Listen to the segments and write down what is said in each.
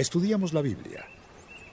Estudiamos la Biblia.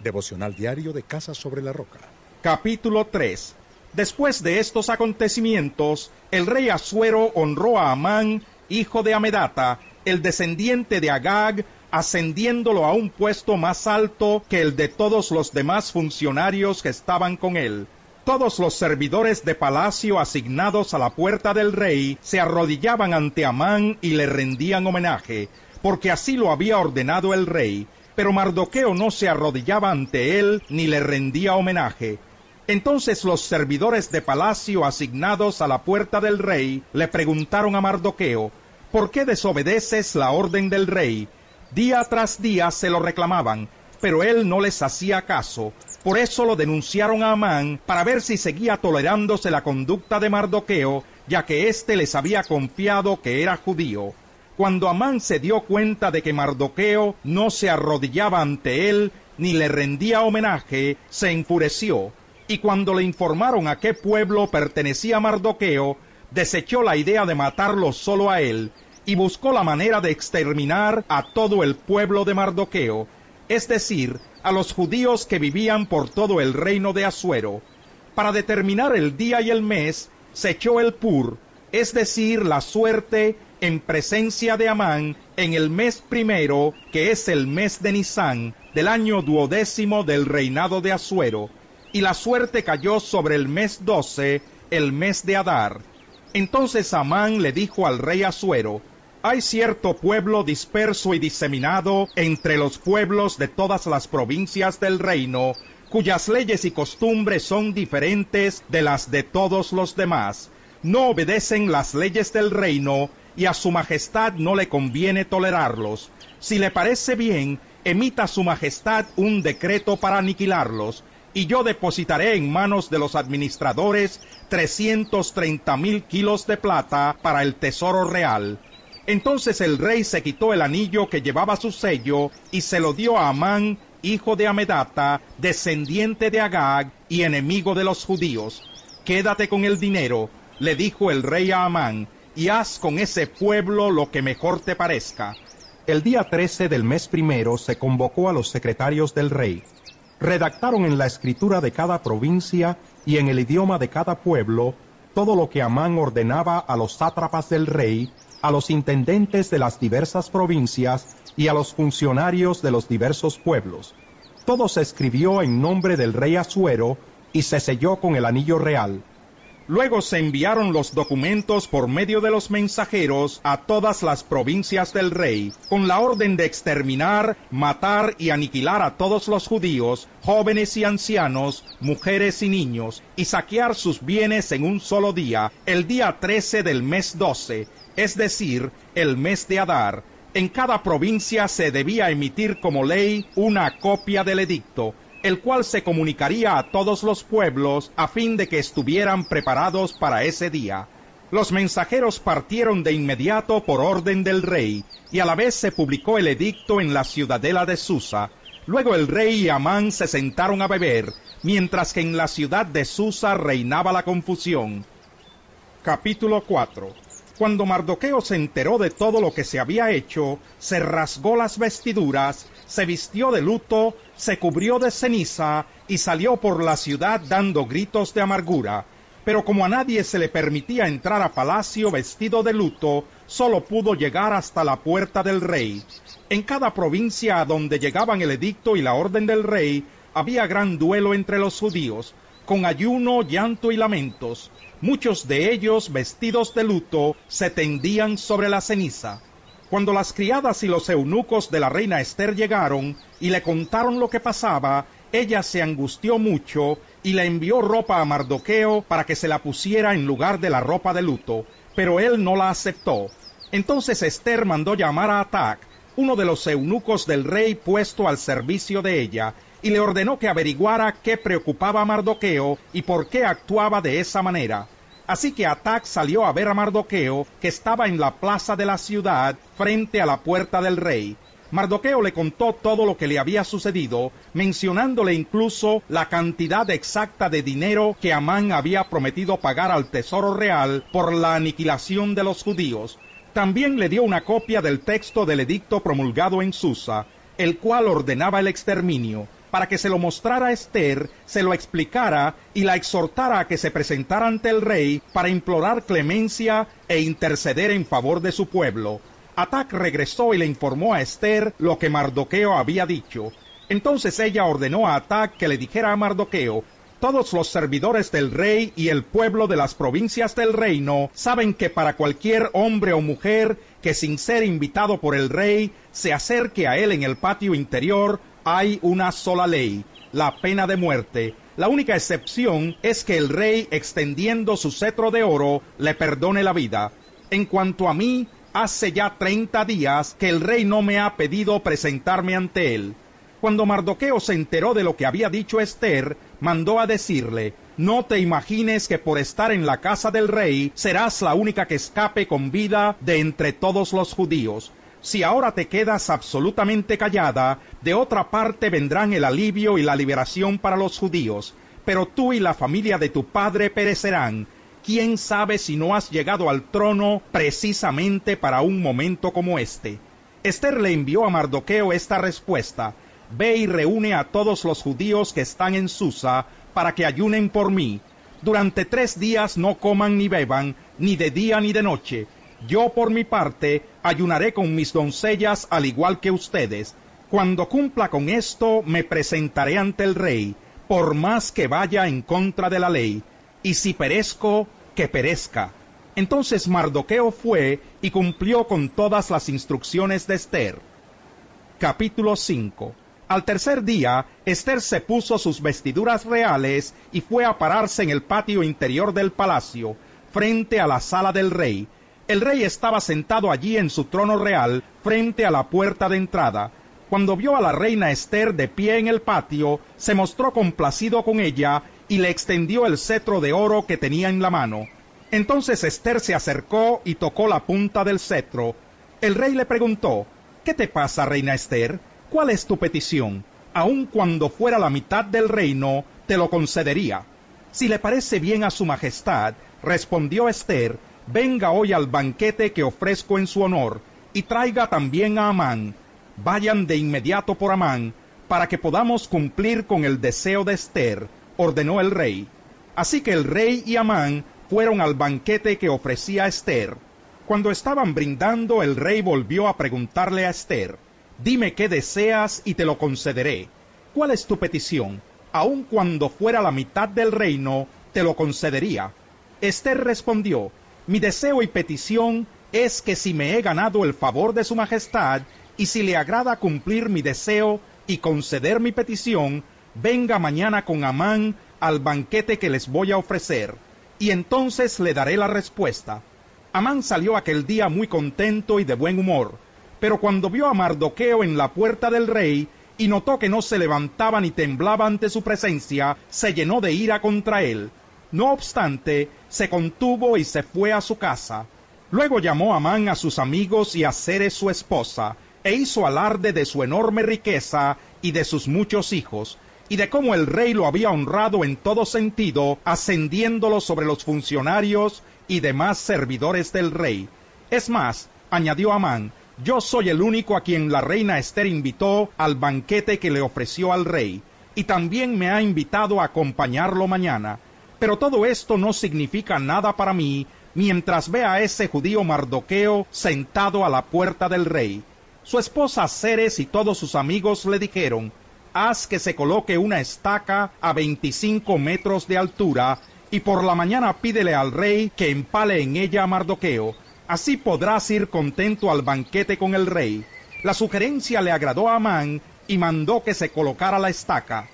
Devocional diario de Casa sobre la Roca. Capítulo 3. Después de estos acontecimientos, el rey Asuero honró a Amán, hijo de Amedata, el descendiente de Agag, ascendiéndolo a un puesto más alto que el de todos los demás funcionarios que estaban con él. Todos los servidores de palacio asignados a la puerta del rey se arrodillaban ante Amán y le rendían homenaje, porque así lo había ordenado el rey, pero Mardoqueo no se arrodillaba ante él ni le rendía homenaje. Entonces los servidores de palacio asignados a la puerta del rey le preguntaron a Mardoqueo, ¿por qué desobedeces la orden del rey? Día tras día se lo reclamaban, pero él no les hacía caso. Por eso lo denunciaron a Amán para ver si seguía tolerándose la conducta de Mardoqueo, ya que éste les había confiado que era judío. Cuando Amán se dio cuenta de que Mardoqueo no se arrodillaba ante él ni le rendía homenaje, se enfureció, y cuando le informaron a qué pueblo pertenecía Mardoqueo, desechó la idea de matarlo solo a él, y buscó la manera de exterminar a todo el pueblo de Mardoqueo, es decir, a los judíos que vivían por todo el reino de Asuero. Para determinar el día y el mes, se echó el pur, es decir, la suerte en presencia de Amán en el mes primero, que es el mes de Nisán, del año duodécimo del reinado de Asuero, y la suerte cayó sobre el mes doce, el mes de Adar. Entonces Amán le dijo al rey Asuero, hay cierto pueblo disperso y diseminado entre los pueblos de todas las provincias del reino, cuyas leyes y costumbres son diferentes de las de todos los demás. No obedecen las leyes del reino, y a su majestad no le conviene tolerarlos. Si le parece bien, emita su majestad un decreto para aniquilarlos, y yo depositaré en manos de los administradores trescientos treinta mil kilos de plata para el tesoro real. Entonces el rey se quitó el anillo que llevaba su sello y se lo dio a Amán, hijo de Amedata, descendiente de Agag y enemigo de los judíos. Quédate con el dinero, le dijo el rey a Amán, y haz con ese pueblo lo que mejor te parezca. El día 13 del mes primero se convocó a los secretarios del rey. Redactaron en la escritura de cada provincia y en el idioma de cada pueblo todo lo que Amán ordenaba a los sátrapas del rey, a los intendentes de las diversas provincias y a los funcionarios de los diversos pueblos. Todo se escribió en nombre del rey Asuero y se selló con el anillo real. Luego se enviaron los documentos por medio de los mensajeros a todas las provincias del rey, con la orden de exterminar, matar y aniquilar a todos los judíos, jóvenes y ancianos, mujeres y niños, y saquear sus bienes en un solo día, el día 13 del mes 12, es decir, el mes de Adar. En cada provincia se debía emitir como ley una copia del edicto, el cual se comunicaría a todos los pueblos a fin de que estuvieran preparados para ese día. Los mensajeros partieron de inmediato por orden del rey, y a la vez se publicó el edicto en la ciudadela de Susa. Luego el rey y Amán se sentaron a beber, mientras que en la ciudad de Susa reinaba la confusión. Capítulo 4 Cuando Mardoqueo se enteró de todo lo que se había hecho, se rasgó las vestiduras, se vistió de luto, se cubrió de ceniza y salió por la ciudad dando gritos de amargura. Pero como a nadie se le permitía entrar a palacio vestido de luto, solo pudo llegar hasta la puerta del rey. En cada provincia a donde llegaban el edicto y la orden del rey, había gran duelo entre los judíos, con ayuno, llanto y lamentos. Muchos de ellos, vestidos de luto, se tendían sobre la ceniza. Cuando las criadas y los eunucos de la reina Esther llegaron y le contaron lo que pasaba, ella se angustió mucho y le envió ropa a Mardoqueo para que se la pusiera en lugar de la ropa de luto, pero él no la aceptó. Entonces Esther mandó llamar a Atac, uno de los eunucos del rey puesto al servicio de ella, y le ordenó que averiguara qué preocupaba a Mardoqueo y por qué actuaba de esa manera. Así que Atac salió a ver a Mardoqueo, que estaba en la plaza de la ciudad, frente a la puerta del rey. Mardoqueo le contó todo lo que le había sucedido, mencionándole incluso la cantidad exacta de dinero que Amán había prometido pagar al tesoro real por la aniquilación de los judíos. También le dio una copia del texto del edicto promulgado en Susa. el cual ordenaba el exterminio, para que se lo mostrara a Esther, se lo explicara y la exhortara a que se presentara ante el rey para implorar clemencia e interceder en favor de su pueblo. Atac regresó y le informó a Esther lo que Mardoqueo había dicho. Entonces ella ordenó a Atac que le dijera a Mardoqueo todos los servidores del rey y el pueblo de las provincias del reino saben que para cualquier hombre o mujer que sin ser invitado por el rey se acerque a él en el patio interior, hay una sola ley, la pena de muerte. La única excepción es que el rey, extendiendo su cetro de oro, le perdone la vida. En cuanto a mí, hace ya treinta días que el rey no me ha pedido presentarme ante él. Cuando Mardoqueo se enteró de lo que había dicho Esther, mandó a decirle, no te imagines que por estar en la casa del rey serás la única que escape con vida de entre todos los judíos. Si ahora te quedas absolutamente callada, de otra parte vendrán el alivio y la liberación para los judíos, pero tú y la familia de tu padre perecerán. ¿Quién sabe si no has llegado al trono precisamente para un momento como este? Esther le envió a Mardoqueo esta respuesta, Ve y reúne a todos los judíos que están en Susa para que ayunen por mí. Durante tres días no coman ni beban, ni de día ni de noche. Yo por mi parte ayunaré con mis doncellas al igual que ustedes. Cuando cumpla con esto me presentaré ante el rey, por más que vaya en contra de la ley. Y si perezco, que perezca. Entonces Mardoqueo fue y cumplió con todas las instrucciones de Esther. Capítulo 5 al tercer día, Esther se puso sus vestiduras reales y fue a pararse en el patio interior del palacio, frente a la sala del rey. El rey estaba sentado allí en su trono real, frente a la puerta de entrada. Cuando vio a la reina Esther de pie en el patio, se mostró complacido con ella y le extendió el cetro de oro que tenía en la mano. Entonces Esther se acercó y tocó la punta del cetro. El rey le preguntó, ¿Qué te pasa, reina Esther? ¿Cuál es tu petición? Aun cuando fuera la mitad del reino, te lo concedería. Si le parece bien a su majestad, respondió Esther, venga hoy al banquete que ofrezco en su honor, y traiga también a Amán. Vayan de inmediato por Amán, para que podamos cumplir con el deseo de Esther, ordenó el rey. Así que el rey y Amán fueron al banquete que ofrecía Esther. Cuando estaban brindando, el rey volvió a preguntarle a Esther, Dime qué deseas y te lo concederé. ¿Cuál es tu petición? Aun cuando fuera la mitad del reino, te lo concedería. Esther respondió, Mi deseo y petición es que si me he ganado el favor de su majestad, y si le agrada cumplir mi deseo y conceder mi petición, venga mañana con Amán al banquete que les voy a ofrecer, y entonces le daré la respuesta. Amán salió aquel día muy contento y de buen humor, pero cuando vio a Mardoqueo en la puerta del rey y notó que no se levantaba ni temblaba ante su presencia, se llenó de ira contra él. No obstante, se contuvo y se fue a su casa. Luego llamó a Amán a sus amigos y a Ceres su esposa, e hizo alarde de su enorme riqueza y de sus muchos hijos, y de cómo el rey lo había honrado en todo sentido, ascendiéndolo sobre los funcionarios y demás servidores del rey. Es más, añadió Amán, yo soy el único a quien la reina Esther invitó al banquete que le ofreció al rey, y también me ha invitado a acompañarlo mañana. Pero todo esto no significa nada para mí mientras vea a ese judío Mardoqueo sentado a la puerta del rey. Su esposa Ceres y todos sus amigos le dijeron, haz que se coloque una estaca a veinticinco metros de altura, y por la mañana pídele al rey que empale en ella a Mardoqueo, Así podrás ir contento al banquete con el rey. La sugerencia le agradó a Amán y mandó que se colocara la estaca.